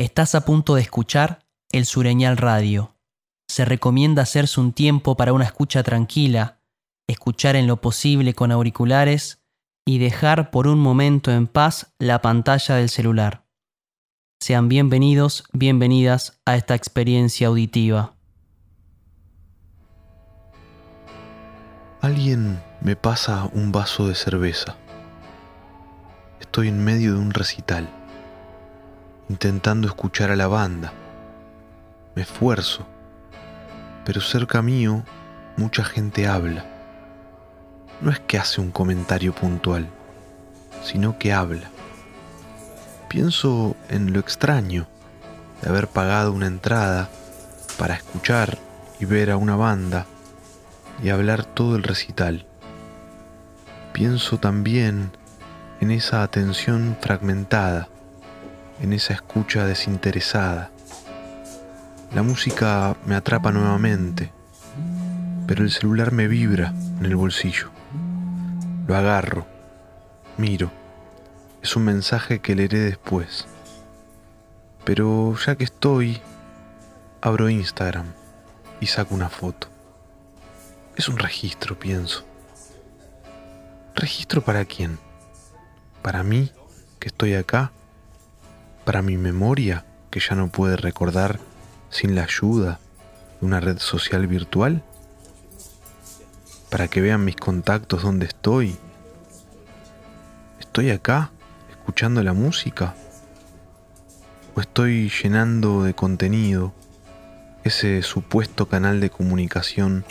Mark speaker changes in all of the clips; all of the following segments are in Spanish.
Speaker 1: Estás a punto de escuchar el Sureñal Radio. Se recomienda hacerse un tiempo para una escucha tranquila, escuchar en lo posible con auriculares y dejar por un momento en paz la pantalla del celular. Sean bienvenidos, bienvenidas a esta experiencia auditiva.
Speaker 2: Alguien me pasa un vaso de cerveza. Estoy en medio de un recital, intentando escuchar a la banda. Me esfuerzo, pero cerca mío mucha gente habla. No es que hace un comentario puntual, sino que habla. Pienso en lo extraño de haber pagado una entrada para escuchar y ver a una banda y hablar todo el recital. Pienso también en esa atención fragmentada, en esa escucha desinteresada. La música me atrapa nuevamente, pero el celular me vibra en el bolsillo. Lo agarro, miro. Es un mensaje que leeré después. Pero ya que estoy, abro Instagram y saco una foto. Es un registro, pienso. ¿Registro para quién? para mí, que estoy acá, para mi memoria, que ya no puede recordar sin la ayuda de una red social virtual, para que vean mis contactos donde estoy. ¿Estoy acá, escuchando la música? ¿O estoy llenando de contenido ese supuesto canal de comunicación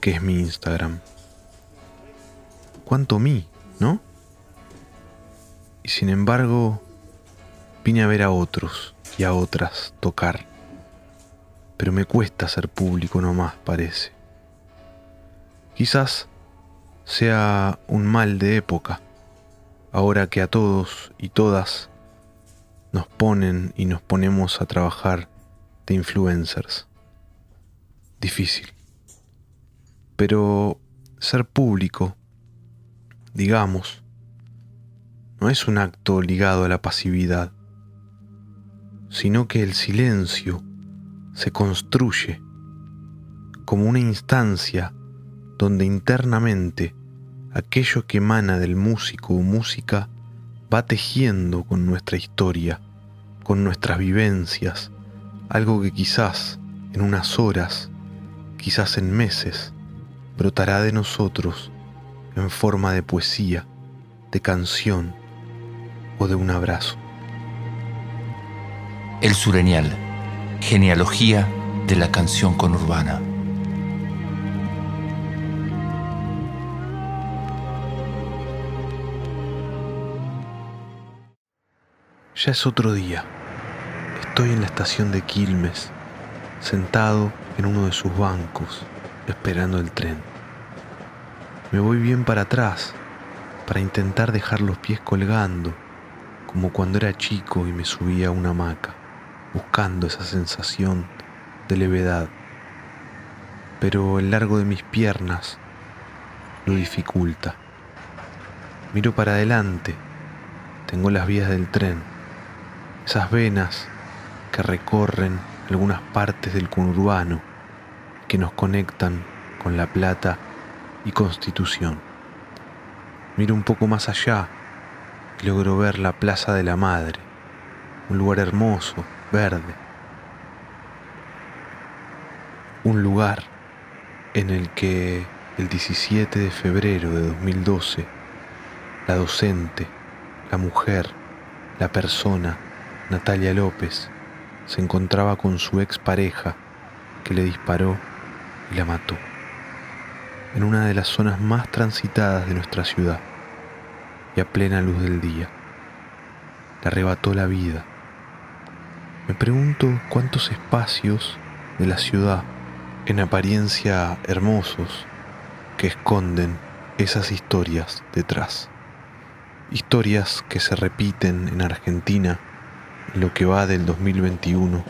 Speaker 2: que es mi Instagram? ¿Cuánto mí, no? y sin embargo vine a ver a otros y a otras tocar. Pero me cuesta ser público nomás, parece. Quizás sea un mal de época, ahora que a todos y todas nos ponen y nos ponemos a trabajar de influencers. Difícil. Pero ser público, digamos, no es un acto ligado a la pasividad, sino que el silencio se construye como una instancia donde internamente aquello que emana del músico o música va tejiendo con nuestra historia, con nuestras vivencias, algo que quizás en unas horas, quizás en meses, brotará de nosotros en forma de poesía, de canción, de un abrazo.
Speaker 3: El Sureñal, genealogía de la canción conurbana.
Speaker 2: Ya es otro día. Estoy en la estación de Quilmes, sentado en uno de sus bancos, esperando el tren. Me voy bien para atrás, para intentar dejar los pies colgando como cuando era chico y me subía a una hamaca, buscando esa sensación de levedad. Pero el largo de mis piernas lo dificulta. Miro para adelante, tengo las vías del tren, esas venas que recorren algunas partes del conurbano que nos conectan con La Plata y Constitución. Miro un poco más allá logro ver la Plaza de la Madre, un lugar hermoso, verde. Un lugar en el que el 17 de febrero de 2012, la docente, la mujer, la persona, Natalia López, se encontraba con su expareja que le disparó y la mató, en una de las zonas más transitadas de nuestra ciudad y a plena luz del día. Le arrebató la vida. Me pregunto cuántos espacios de la ciudad, en apariencia hermosos, que esconden esas historias detrás. Historias que se repiten en Argentina en lo que va del 2021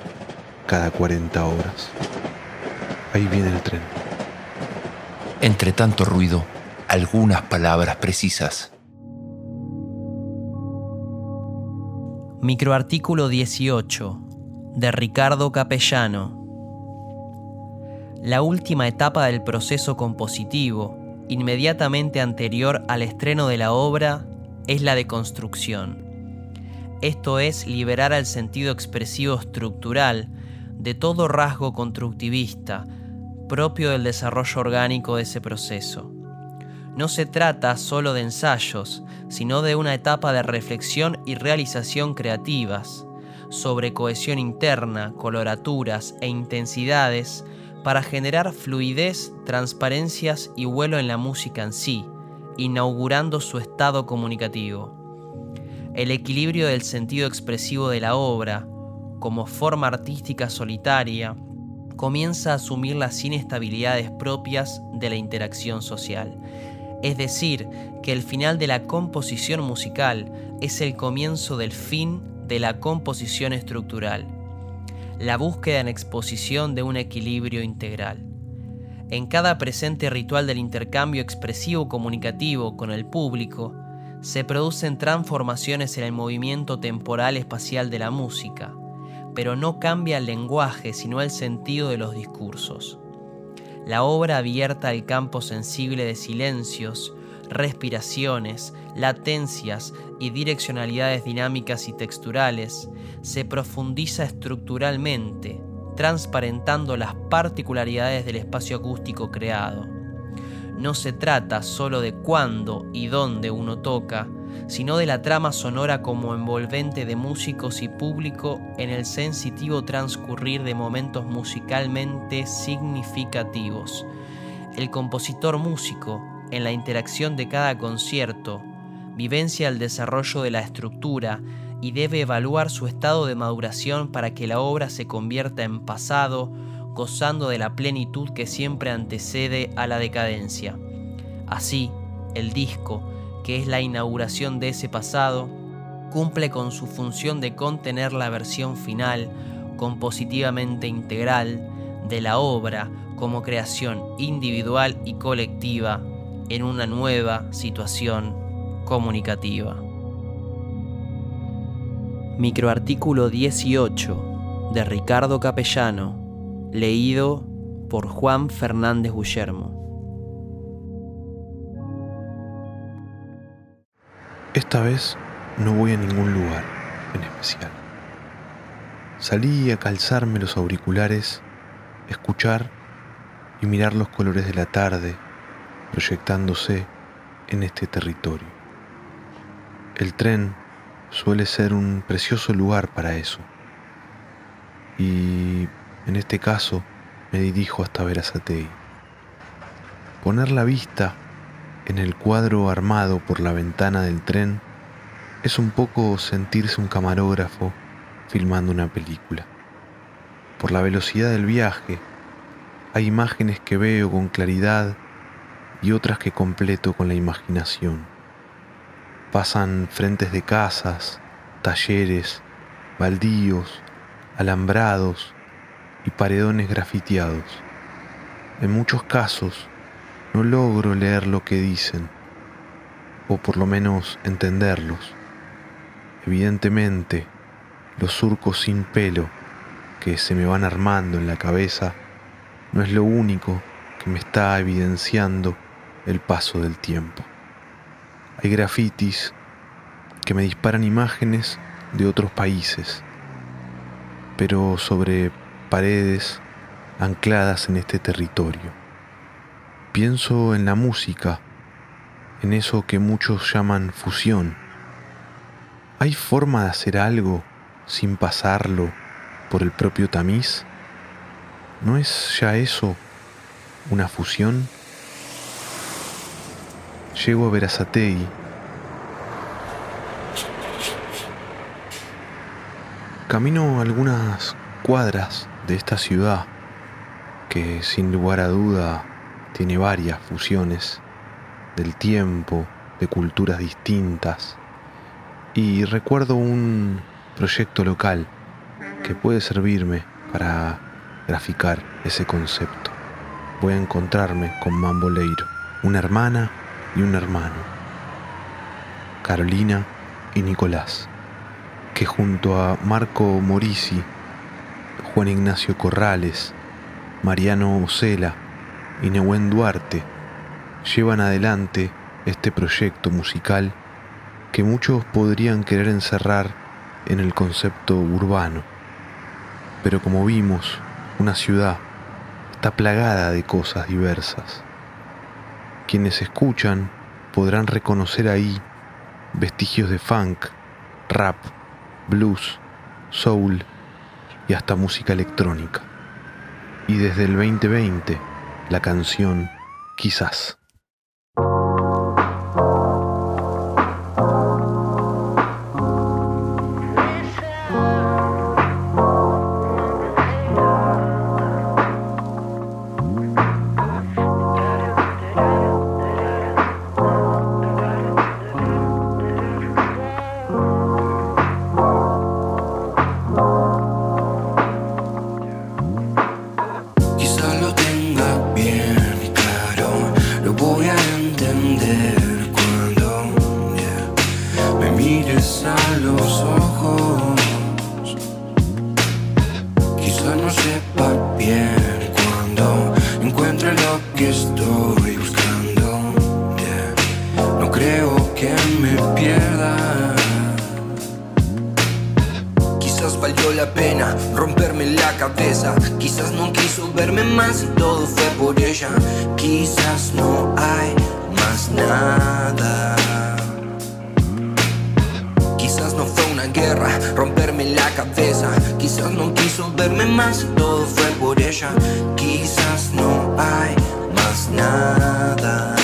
Speaker 2: cada 40 horas. Ahí viene el tren.
Speaker 3: Entre tanto ruido, algunas palabras precisas
Speaker 1: Microartículo 18 de Ricardo Capellano. La última etapa del proceso compositivo, inmediatamente anterior al estreno de la obra, es la de construcción. Esto es liberar al sentido expresivo estructural de todo rasgo constructivista propio del desarrollo orgánico de ese proceso. No se trata solo de ensayos, sino de una etapa de reflexión y realización creativas, sobre cohesión interna, coloraturas e intensidades para generar fluidez, transparencias y vuelo en la música en sí, inaugurando su estado comunicativo. El equilibrio del sentido expresivo de la obra, como forma artística solitaria, comienza a asumir las inestabilidades propias de la interacción social es decir, que el final de la composición musical es el comienzo del fin de la composición estructural, la búsqueda en exposición de un equilibrio integral. En cada presente ritual del intercambio expresivo comunicativo con el público, se producen transformaciones en el movimiento temporal espacial de la música, pero no cambia el lenguaje sino el sentido de los discursos. La obra abierta al campo sensible de silencios, respiraciones, latencias y direccionalidades dinámicas y texturales, se profundiza estructuralmente, transparentando las particularidades del espacio acústico creado. No se trata solo de cuándo y dónde uno toca, sino de la trama sonora como envolvente de músicos y público en el sensitivo transcurrir de momentos musicalmente significativos. El compositor músico, en la interacción de cada concierto, vivencia el desarrollo de la estructura y debe evaluar su estado de maduración para que la obra se convierta en pasado, gozando de la plenitud que siempre antecede a la decadencia. Así, el disco, que es la inauguración de ese pasado, cumple con su función de contener la versión final, compositivamente integral, de la obra como creación individual y colectiva en una nueva situación comunicativa. Microartículo 18 de Ricardo Capellano, leído por Juan Fernández Guillermo.
Speaker 2: Esta vez no voy a ningún lugar en especial. Salí a calzarme los auriculares, escuchar y mirar los colores de la tarde proyectándose en este territorio. El tren suele ser un precioso lugar para eso. Y en este caso me dirijo hasta Verazatei. Poner la vista en el cuadro armado por la ventana del tren es un poco sentirse un camarógrafo filmando una película. Por la velocidad del viaje, hay imágenes que veo con claridad y otras que completo con la imaginación. Pasan frentes de casas, talleres, baldíos, alambrados y paredones grafiteados. En muchos casos, no logro leer lo que dicen, o por lo menos entenderlos. Evidentemente, los surcos sin pelo que se me van armando en la cabeza no es lo único que me está evidenciando el paso del tiempo. Hay grafitis que me disparan imágenes de otros países, pero sobre paredes ancladas en este territorio. Pienso en la música, en eso que muchos llaman fusión. ¿Hay forma de hacer algo sin pasarlo por el propio tamiz? ¿No es ya eso una fusión? Llego a Verazategui. Camino algunas cuadras de esta ciudad que sin lugar a duda tiene varias fusiones del tiempo, de culturas distintas. Y recuerdo un proyecto local que puede servirme para graficar ese concepto. Voy a encontrarme con Mamboleiro, una hermana y un hermano, Carolina y Nicolás.
Speaker 4: que junto a Marco Morisi, Juan Ignacio Corrales, Mariano Ocela y Nehuen Duarte llevan adelante este proyecto musical que muchos podrían querer encerrar en el concepto urbano. Pero como vimos, una ciudad está plagada de cosas diversas. Quienes escuchan podrán reconocer ahí vestigios de funk, rap, blues, soul y hasta música electrónica. Y desde el 2020, la canción Quizás. más y todo fue por ella. Quizás no hay más nada. Quizás no fue una guerra, romperme la cabeza. Quizás no quiso verme más y todo fue por ella. Quizás no hay más nada.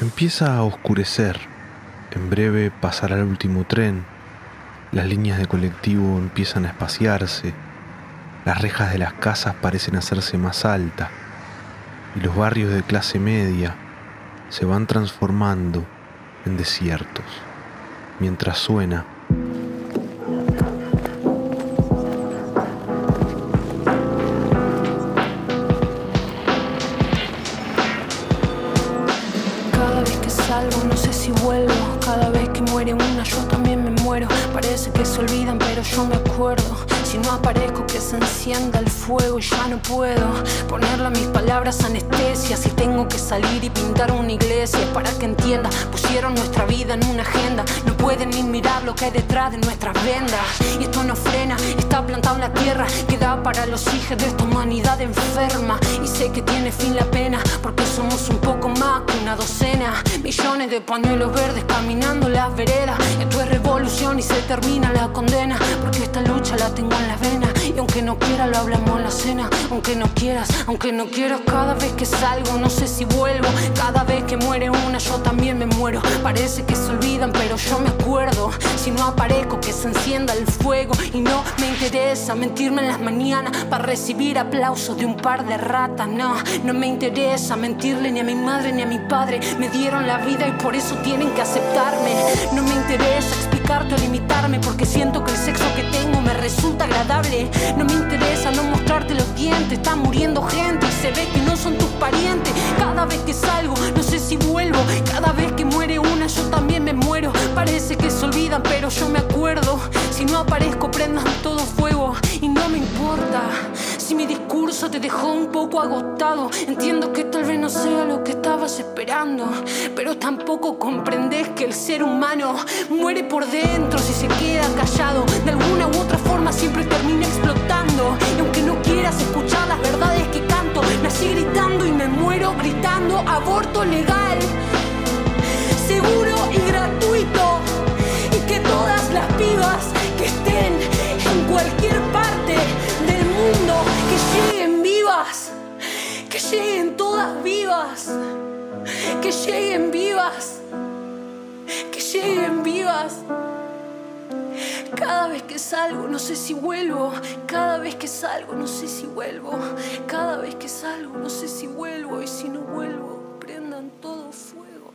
Speaker 4: Empieza a oscurecer, en breve pasará el último tren, las líneas de colectivo empiezan a espaciarse, las rejas de las casas parecen hacerse más altas. Y los barrios de clase media se van transformando en desiertos, mientras suena
Speaker 5: yo me acuerdo. Si no aparezco, que se encienda el fuego. Ya no puedo ponerle a mis palabras anestesia. Si tengo que salir y pintar una iglesia para que entienda, pusieron nuestra vida en una agenda. No pueden ni mirar lo que hay detrás de nuestras vendas. Y esto no frena, está plantado en la tierra. Queda para los hijos de esta humanidad enferma. Y sé que tiene fin la pena, porque somos un poco más que una docena. Millones de pañuelos verdes caminando las veredas. Esto es revolución y se termina la condena. Porque esta lucha la tengo en las venas. Y aunque no quiera, lo hablamos en la cena. Aunque no quieras, aunque no quiero, cada vez que salgo, no sé si vuelvo. Cada vez que muere una, yo también me muero. Parece que se olvidan, pero yo me acuerdo. Si no aparezco que se encienda el fuego. Y no me interesa mentirme en las mañanas para recibir aplausos de un par de ratas. No, no me interesa mentirle ni a mi madre ni a mi padre. Me dieron la vida y por eso tienen que aceptarme. No me interesa explicarte o limitarme porque siento que el sexo que tengo me resulta agradable. No me interesa no mostrarte los dientes, está muriendo gente y se ve que no son Cada vez que salgo, no sé si vuelvo. Cada vez que muere una, yo también me muero. Parece que se olvidan, pero yo me acuerdo. Si no aparezco, prendan todo fuego y no me importa. Si mi discurso te dejó un poco agotado, entiendo que tal vez no sea lo que estabas esperando, pero tampoco comprendes que el ser humano muere por dentro si se queda callado. De alguna u otra forma siempre termina explotando. Y aunque no quieras escuchar las verdades que nací gritando y me muero gritando aborto legal, seguro y gratuito. Y que todas las pibas que estén en cualquier parte del mundo, que lleguen vivas, que lleguen todas vivas, que lleguen vivas, que lleguen vivas. Cada vez que salgo no sé si vuelvo, cada vez que salgo no sé si vuelvo, cada vez que salgo no sé si vuelvo y si no vuelvo, prendan todo fuego.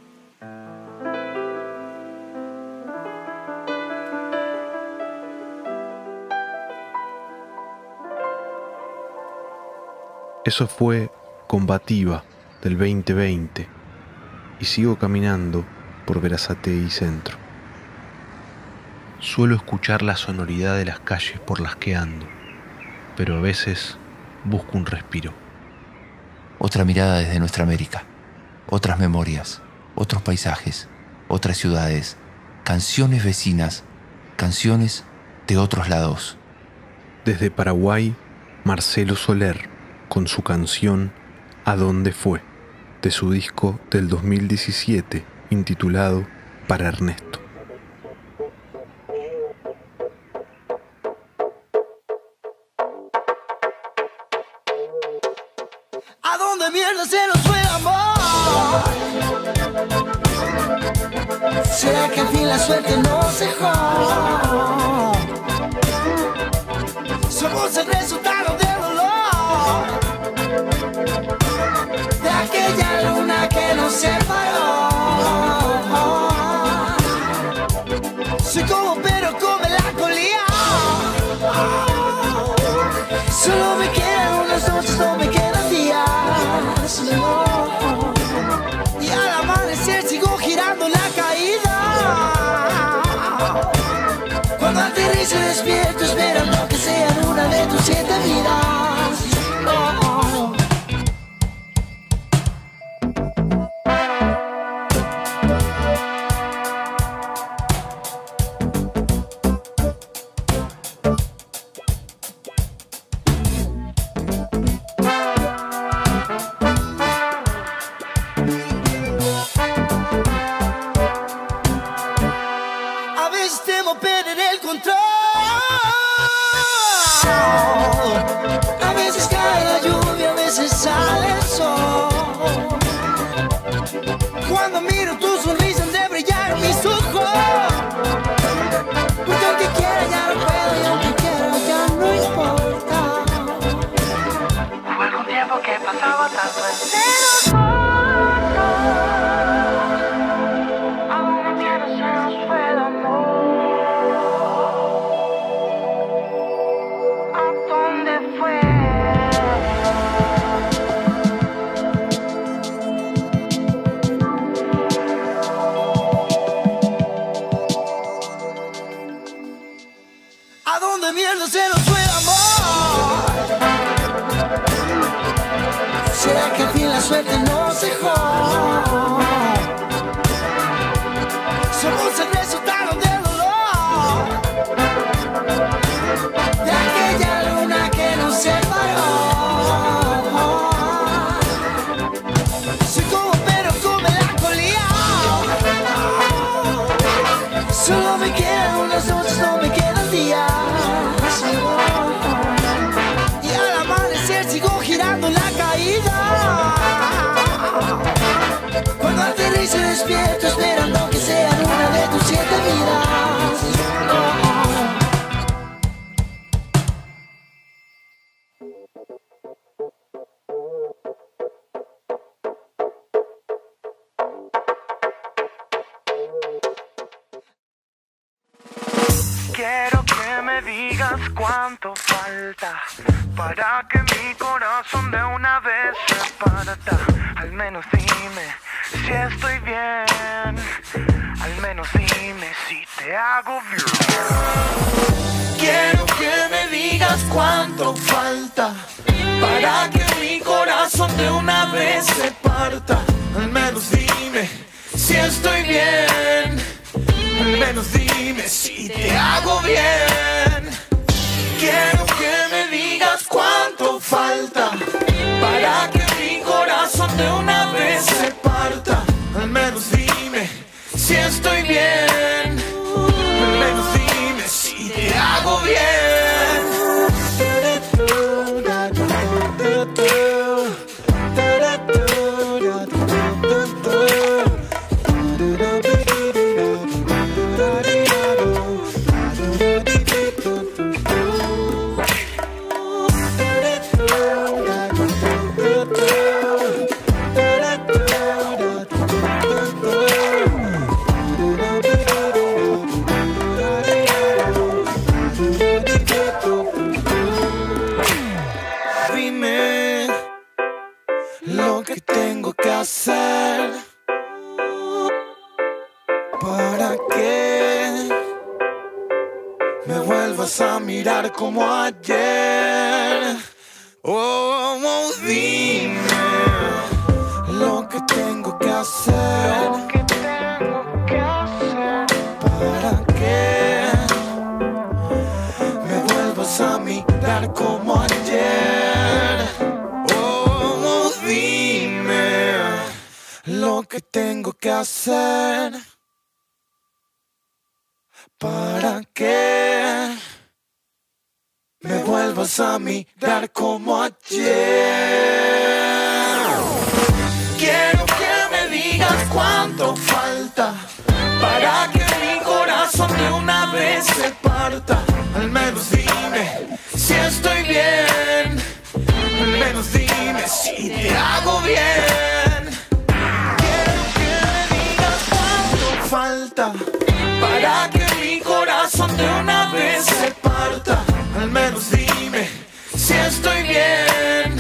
Speaker 6: Eso fue Combativa del 2020 y sigo caminando por Verazate y Centro. Suelo escuchar la sonoridad de las calles por las que ando, pero a veces busco un respiro.
Speaker 3: Otra mirada desde nuestra América, otras memorias, otros paisajes, otras ciudades, canciones vecinas, canciones de otros lados.
Speaker 6: Desde Paraguay, Marcelo Soler, con su canción ¿A dónde fue? de su disco del 2017 intitulado Para Ernesto.
Speaker 7: Digas cuánto falta para que mi corazón de una vez se parta. Al menos dime si estoy bien. Al menos dime si te hago bien.
Speaker 4: Quiero que me digas cuánto falta para que mi corazón de una vez se parta. Al menos dime si estoy bien. Al menos dime si te hago bien. Quiero que me digas cuánto falta para que mi corazón de una vez se me vuelvas a mirar como ayer. Oh, oh, dime lo que tengo que hacer.
Speaker 7: ¿Qué tengo que hacer?
Speaker 4: para que me vuelvas a mirar como ayer. Oh, oh, dime lo que tengo que hacer para que me vuelvas a mirar como ayer. Quiero que me digas cuánto falta para que mi corazón de una vez se parta. Al menos dime si estoy bien. Al menos dime si te hago bien. Quiero que me digas cuánto falta corazón de una vez se parta. Al menos dime si estoy bien.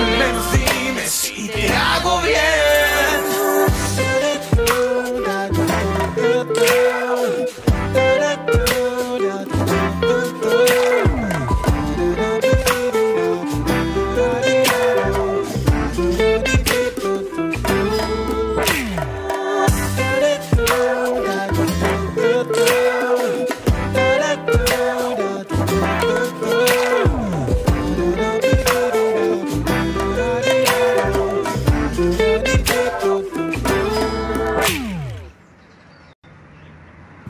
Speaker 4: Al menos dime si te hago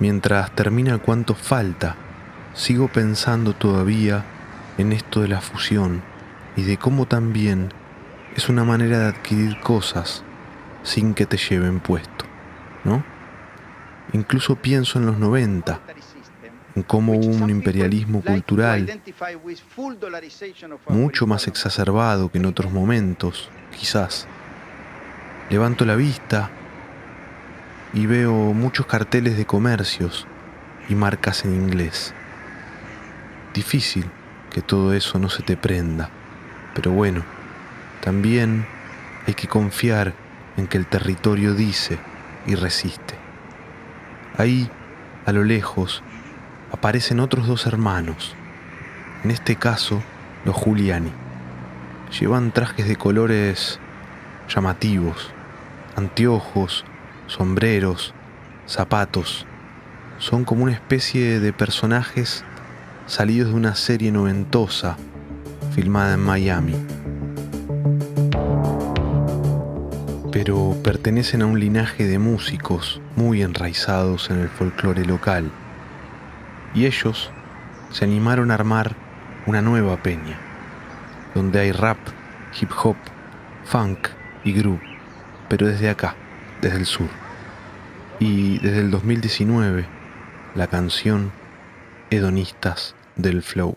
Speaker 2: Mientras termina cuánto falta, sigo pensando todavía en esto de la fusión y de cómo también es una manera de adquirir cosas sin que te lleven puesto, ¿no? Incluso pienso en los 90, en cómo hubo un imperialismo cultural mucho más exacerbado que en otros momentos, quizás. Levanto la vista y veo muchos carteles de comercios y marcas en inglés. Difícil que todo eso no se te prenda, pero bueno, también hay que confiar en que el territorio dice y resiste. Ahí, a lo lejos, aparecen otros dos hermanos, en este caso los Giuliani. Llevan trajes de colores llamativos, anteojos, sombreros, zapatos. Son como una especie de personajes salidos de una serie noventosa filmada en Miami. Pero pertenecen a un linaje de músicos muy enraizados en el folclore local. Y ellos se animaron a armar una nueva peña, donde hay rap, hip hop, funk y groove, pero desde acá, desde el sur. Y desde el 2019, la canción Hedonistas del Flow.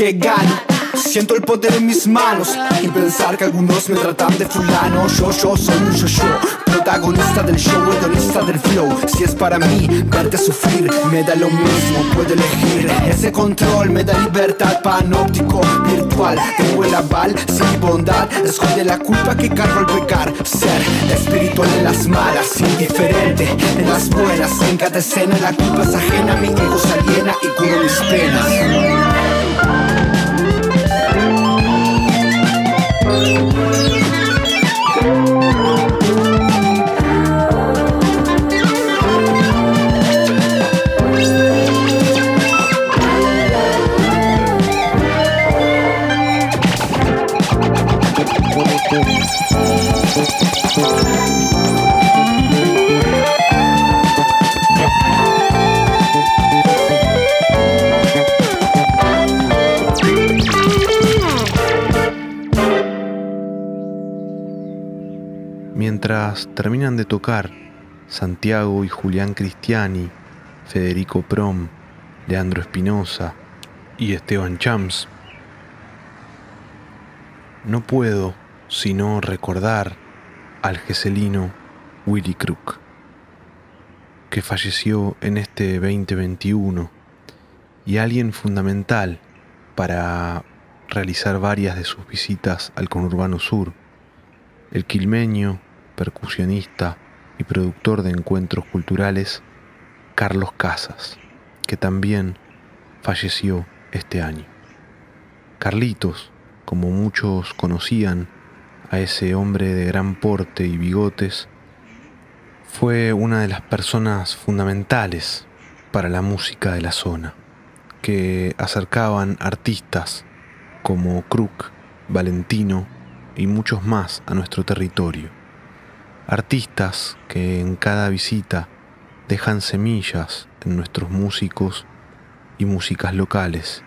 Speaker 8: Que gano. Siento el poder en mis manos y pensar que algunos me tratan de fulano. Yo, yo soy un yo, yo, protagonista del show, hedonista del flow. Si es para mí verte sufrir, me da lo mismo, puedo elegir. Ese control me da libertad panóptico, virtual. Tengo el aval, sin bondad, esconde la culpa que cargo al pecar. Ser espiritual en las malas, indiferente en las buenas. En cada escena la culpa es ajena, mi ego se aliena y curo mis penas.
Speaker 2: Terminan de tocar Santiago y Julián Cristiani, Federico Prom, Leandro Espinosa y Esteban Chams, no puedo sino recordar al geselino Willy Crook, que falleció en este 2021 y alguien fundamental para realizar varias de sus visitas al conurbano sur, el quilmeño, percusionista y productor de encuentros culturales Carlos Casas, que también falleció este año. Carlitos, como muchos conocían a ese hombre de gran porte y bigotes, fue una de las personas fundamentales para la música de la zona, que acercaban artistas como Crook, Valentino y muchos más a nuestro territorio. Artistas que en cada visita dejan semillas en nuestros músicos y músicas locales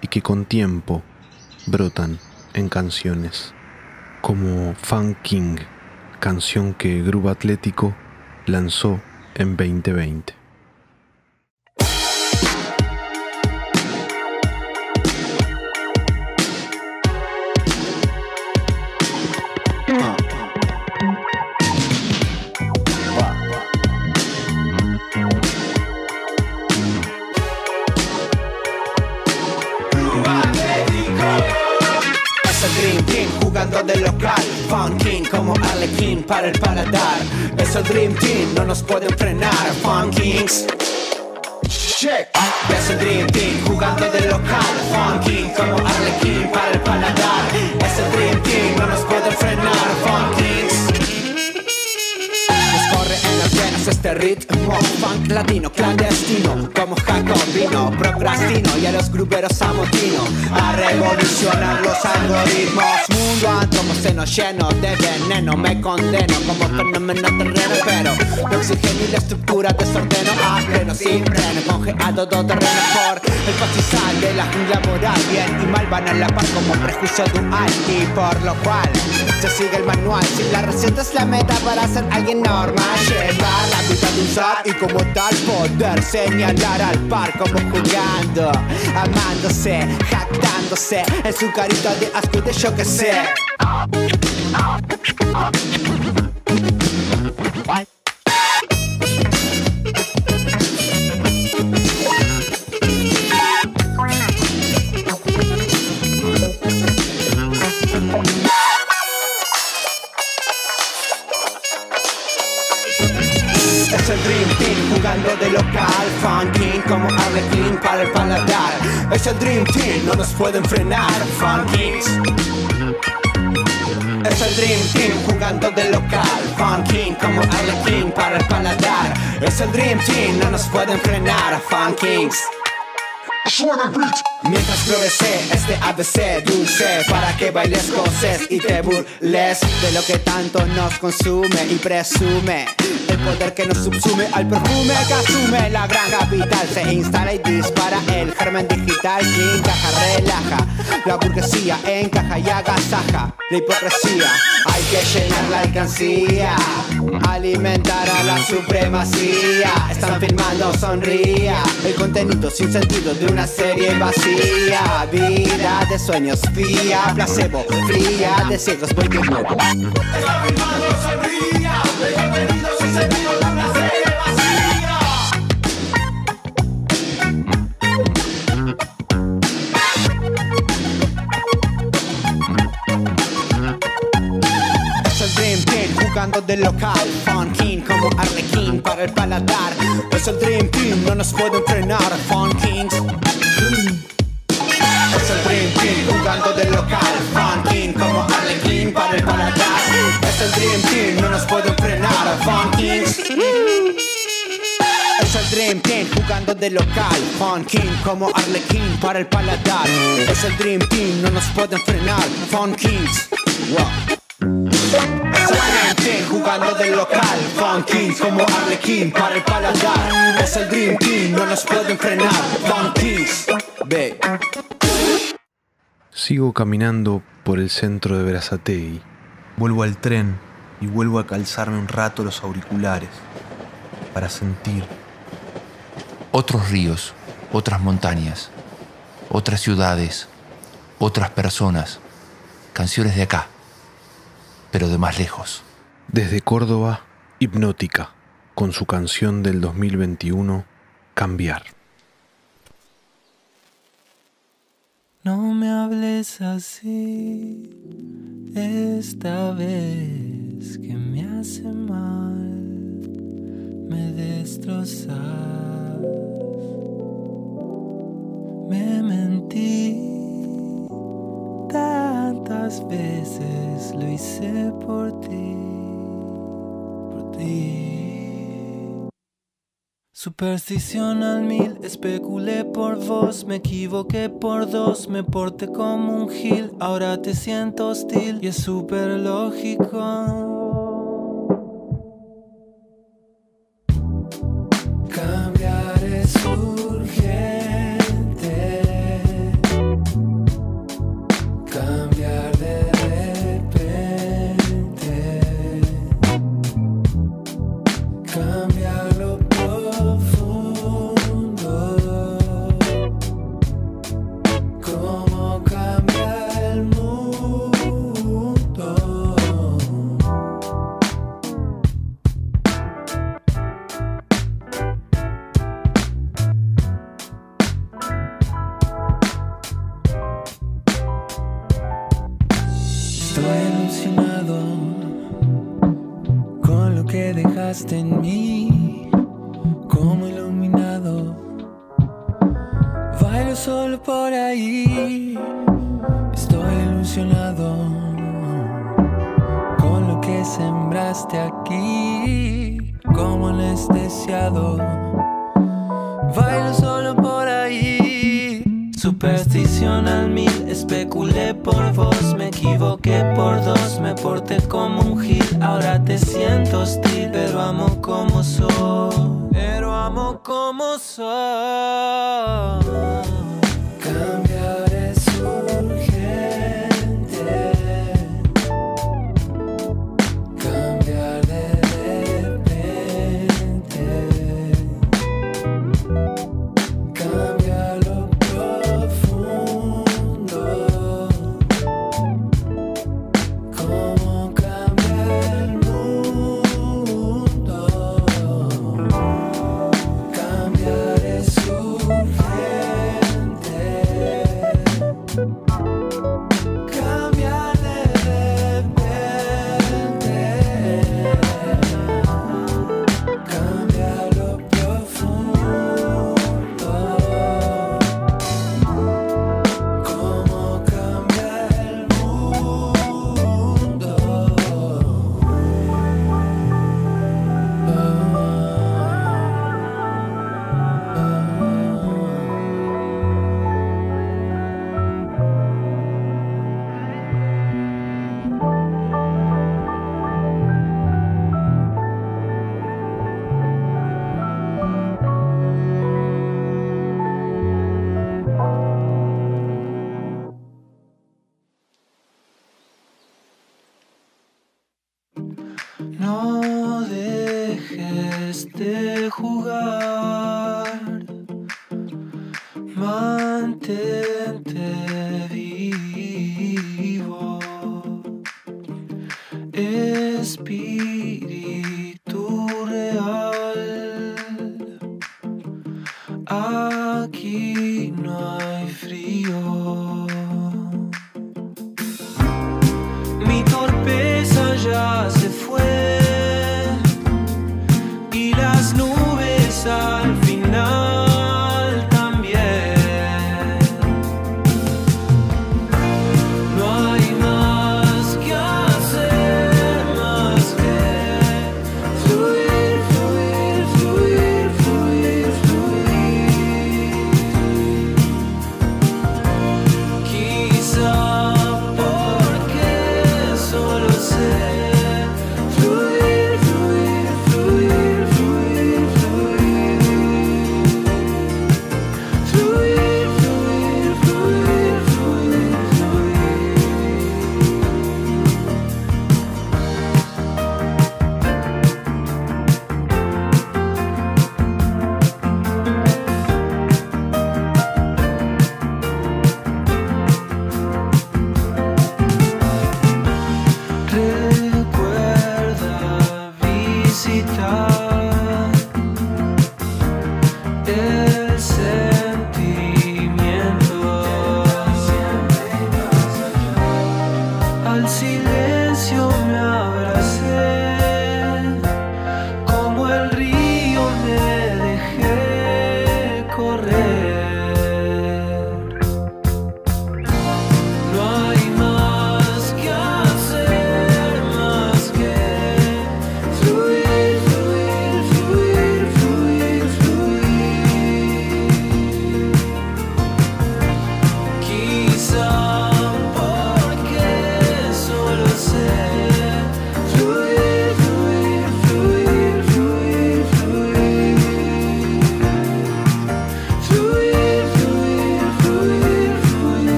Speaker 2: y que con tiempo brotan en canciones, como Fun King, canción que Grupo Atlético lanzó en 2020.
Speaker 8: Para el paladar. Es el Dream Team, no nos pueden frenar. Funkings. Check. Es el Dream Team jugando del local. Funkin como Arlequín para el paladar. Es el Dream Team, no nos pueden frenar. Funkings. Este ritmo funk latino clandestino como jacobino procrastino y a los gruperos amotino a revolucionar los algoritmos. Mundo antropoceno lleno de veneno Me condeno como fenómeno terreno Pero de oxígeno y la estructura desordeno A pleno sin freno congelado todo terreno por el pastizal de la jungla moral Bien y mal van a la par como prejuicio dual Y por lo cual se sigue el manual. Si la receta es la meta para ser alguien normal Llevar la y como tal poder señalar al par como jugando, amándose, jactándose en su carita de asco de yo que sé. Paladar Es el Dream Team, no nos pueden frenar. Funkings Es el Dream Team jugando de local. Funkin como Arlequín para el paladar. Es el Dream Team, no nos pueden frenar. Funkings Mientras florece este ABC dulce Para que bailes, goces y te burles De lo que tanto nos consume y presume El poder que nos subsume al perfume que asume La gran capital. Se instala y dispara El germen digital que encaja, relaja. La burguesía encaja y agasaja La hipocresía. Hay que llenar la alcancía Alimentar a la supremacía. Están filmando, sonría El contenido sin sentido de una serie vacía. Vida de sueños fría Placebo fría de ciegos voy que no Están filmando, sonría Es el Dream Team jugando de local Funkin como Arlequín para el paladar. Es el Dream Team, no nos pueden frenar Funkings Es el Dream Team jugando de local Funkin como Arlequín para el paladar. Es el Dream Team, no nos pueden frenar Funkings es el Dream Team jugando de local. Funkin como Arlequín para el paladar. Es el Dream Team, no nos pueden frenar. Funkings wow. Es el Dream Team jugando de local. Funkin como Arlequín para el paladar. Es el Dream Team, no nos pueden frenar. Funkings Ve.
Speaker 2: Sigo caminando por el centro de Berazategui. Vuelvo al tren y vuelvo a calzarme un rato los auriculares para sentir.
Speaker 3: Otros ríos, otras montañas, otras ciudades, otras personas, canciones de acá, pero de más lejos.
Speaker 2: Desde Córdoba, Hipnótica, con su canción del 2021, Cambiar.
Speaker 6: No me hables así esta vez que me hace mal, me destrozas, me mentí tantas veces, lo hice por ti, por ti. Superstición al mil, especulé por vos, me equivoqué por dos, me porté como un gil, ahora te siento hostil y es súper lógico. Cambiar es urgente,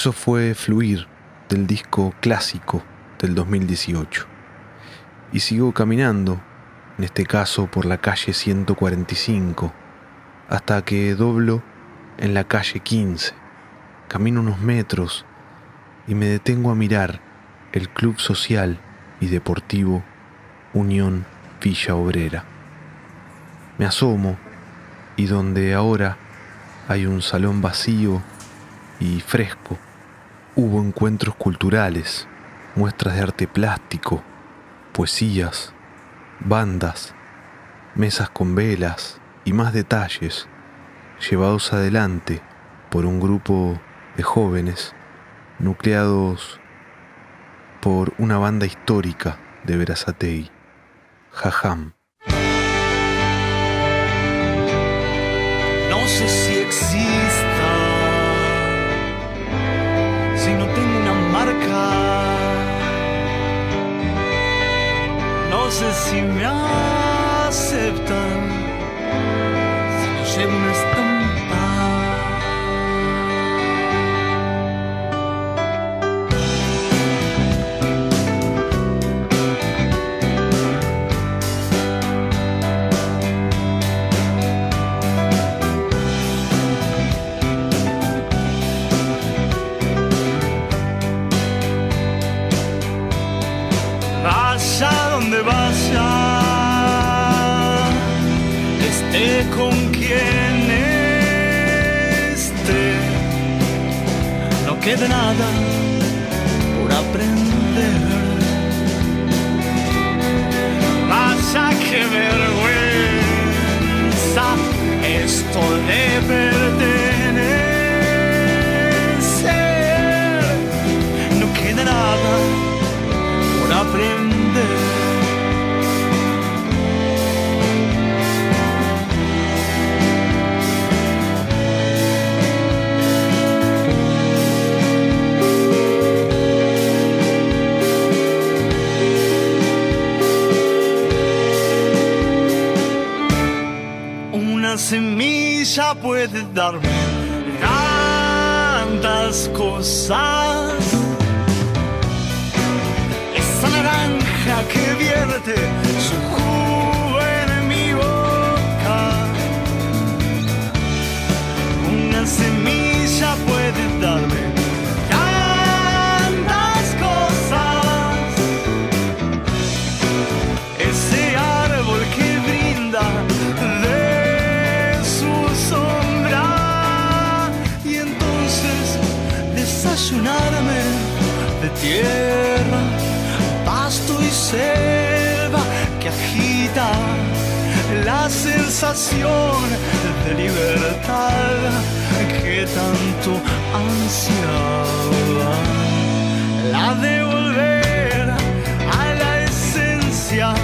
Speaker 2: Eso fue Fluir del disco clásico del 2018. Y sigo caminando, en este caso por la calle 145, hasta que doblo en la calle 15. Camino unos metros y me detengo a mirar el Club Social y Deportivo Unión Villa Obrera. Me asomo y donde ahora hay un salón vacío y fresco, hubo encuentros culturales, muestras de arte plástico, poesías, bandas, mesas con velas y más detalles llevados adelante por un grupo de jóvenes nucleados por una banda histórica de Verazategui, Jajam.
Speaker 9: No sé si exista, No sé queda nada por aprender. Vaya que vergüenza esto de darme tantas cosas. Esa naranja que vierte de libertad que tanto ansiaba. La de volver a la esencia,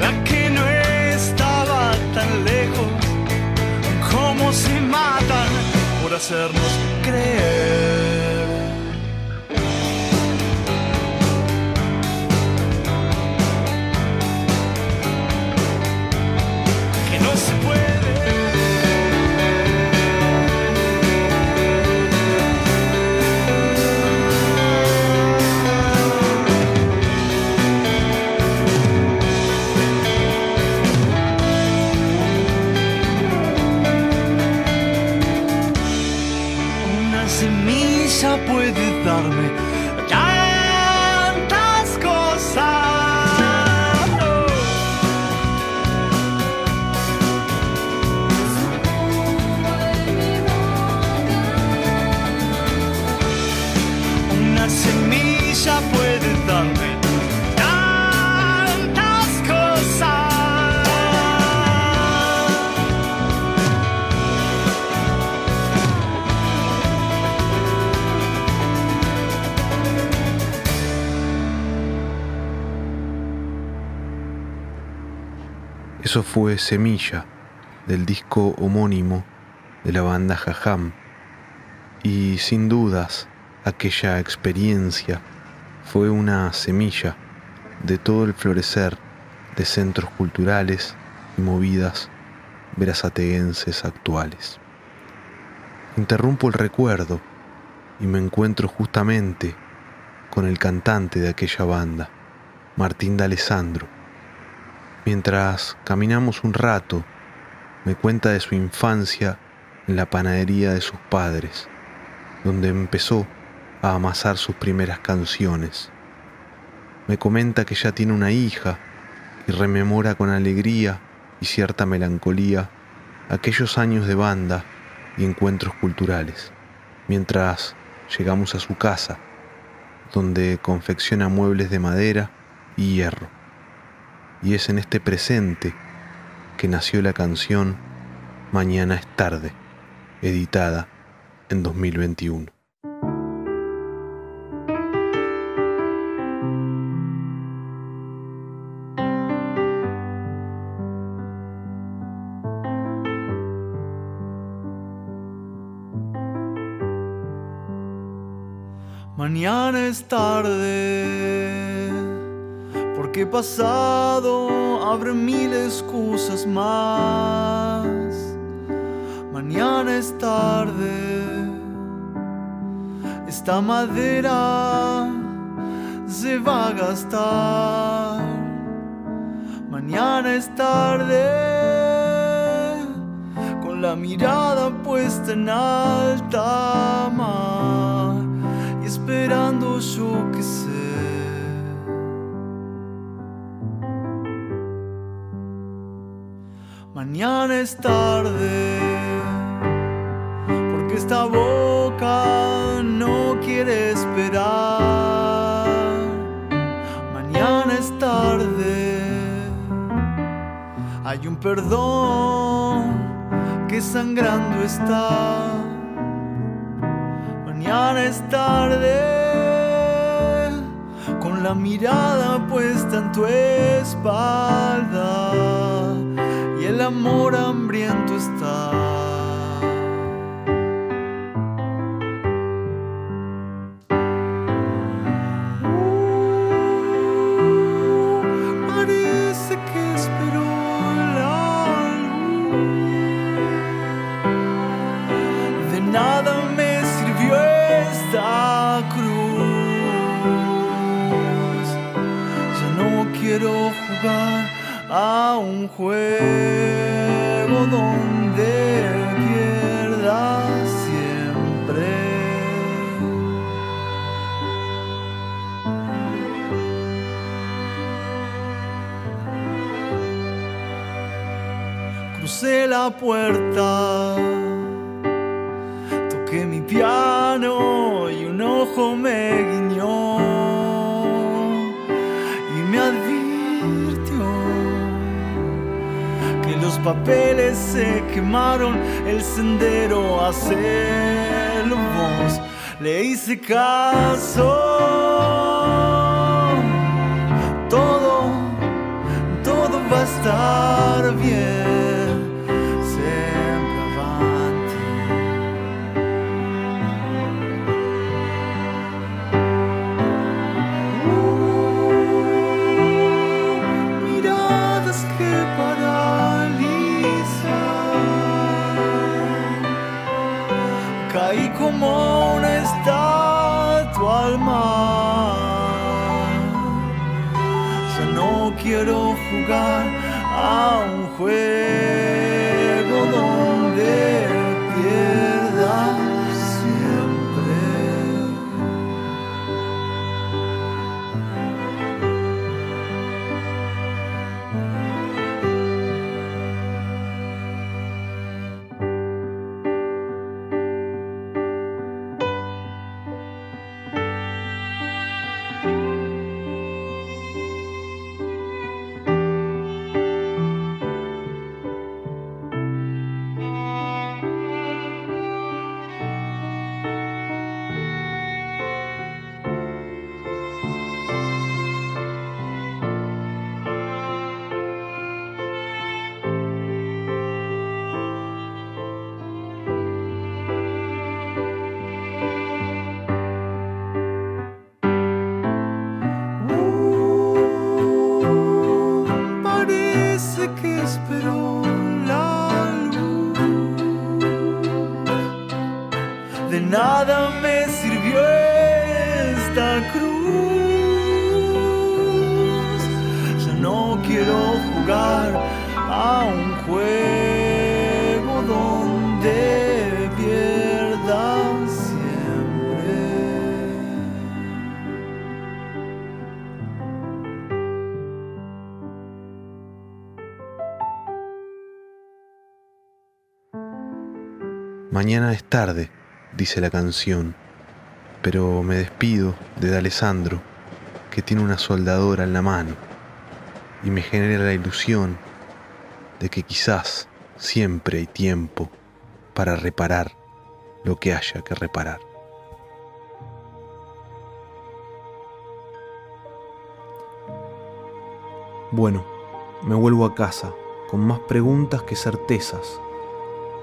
Speaker 9: la que no estaba tan lejos, como se matan por hacernos creer.
Speaker 2: Eso fue Semilla, del disco homónimo de la banda Jajam. Y sin dudas, aquella experiencia fue una semilla de todo el florecer de centros culturales y movidas verazateguenses actuales. Interrumpo el recuerdo y me encuentro justamente con el cantante de aquella banda, Martín D'Alessandro. Mientras caminamos un rato, me cuenta de su infancia en la panadería de sus padres, donde empezó a amasar sus primeras canciones. Me comenta que ya tiene una hija y rememora con alegría y cierta melancolía aquellos años de banda y encuentros culturales, mientras llegamos a su casa, donde confecciona muebles de madera y hierro. Y es en este presente que nació la canción Mañana es tarde, editada en 2021.
Speaker 9: Mañana es tarde, porque pasado abre mil excusas más. Mañana es tarde, esta madera se va a gastar. Mañana es tarde, con la mirada puesta en alta mar y esperando yo que sé. Mañana es tarde, porque esta boca no quiere esperar. Mañana es tarde, hay un perdón que sangrando está. Mañana es tarde, con la mirada puesta en tu espalda el amor hambriento está. Parece que esperó la luz. De nada me sirvió esta cruz. Ya no quiero jugar a un juego donde pierda siempre. Crucé la puerta, papeles se quemaron, el sendero a vos le hice caso. Todo, todo va a estar bien. Donde pierda siempre.
Speaker 2: Mañana es tarde, dice la canción, pero me despido de D'Alessandro, que tiene una soldadora en la mano, y me genera la ilusión de que quizás siempre hay tiempo para reparar lo que haya que reparar.
Speaker 10: Bueno, me vuelvo a casa, con más preguntas que certezas.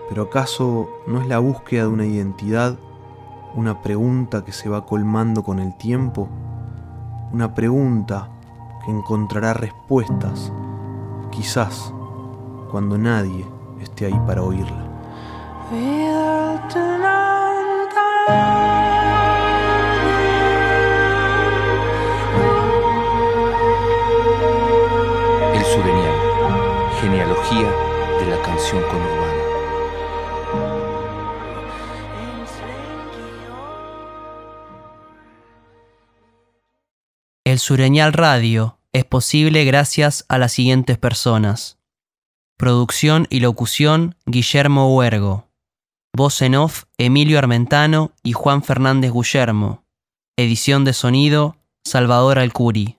Speaker 10: Pero ¿acaso no es la búsqueda de una identidad una pregunta que se va colmando con el tiempo? Una pregunta que encontrará respuestas, quizás cuando nadie esté ahí para oírla.
Speaker 3: El Sureñal, genealogía de la canción conurbana.
Speaker 1: El Sureñal Radio es posible gracias a las siguientes personas. Producción y locución Guillermo Huergo. Voz en off Emilio Armentano y Juan Fernández Guillermo. Edición de sonido Salvador Alcuri.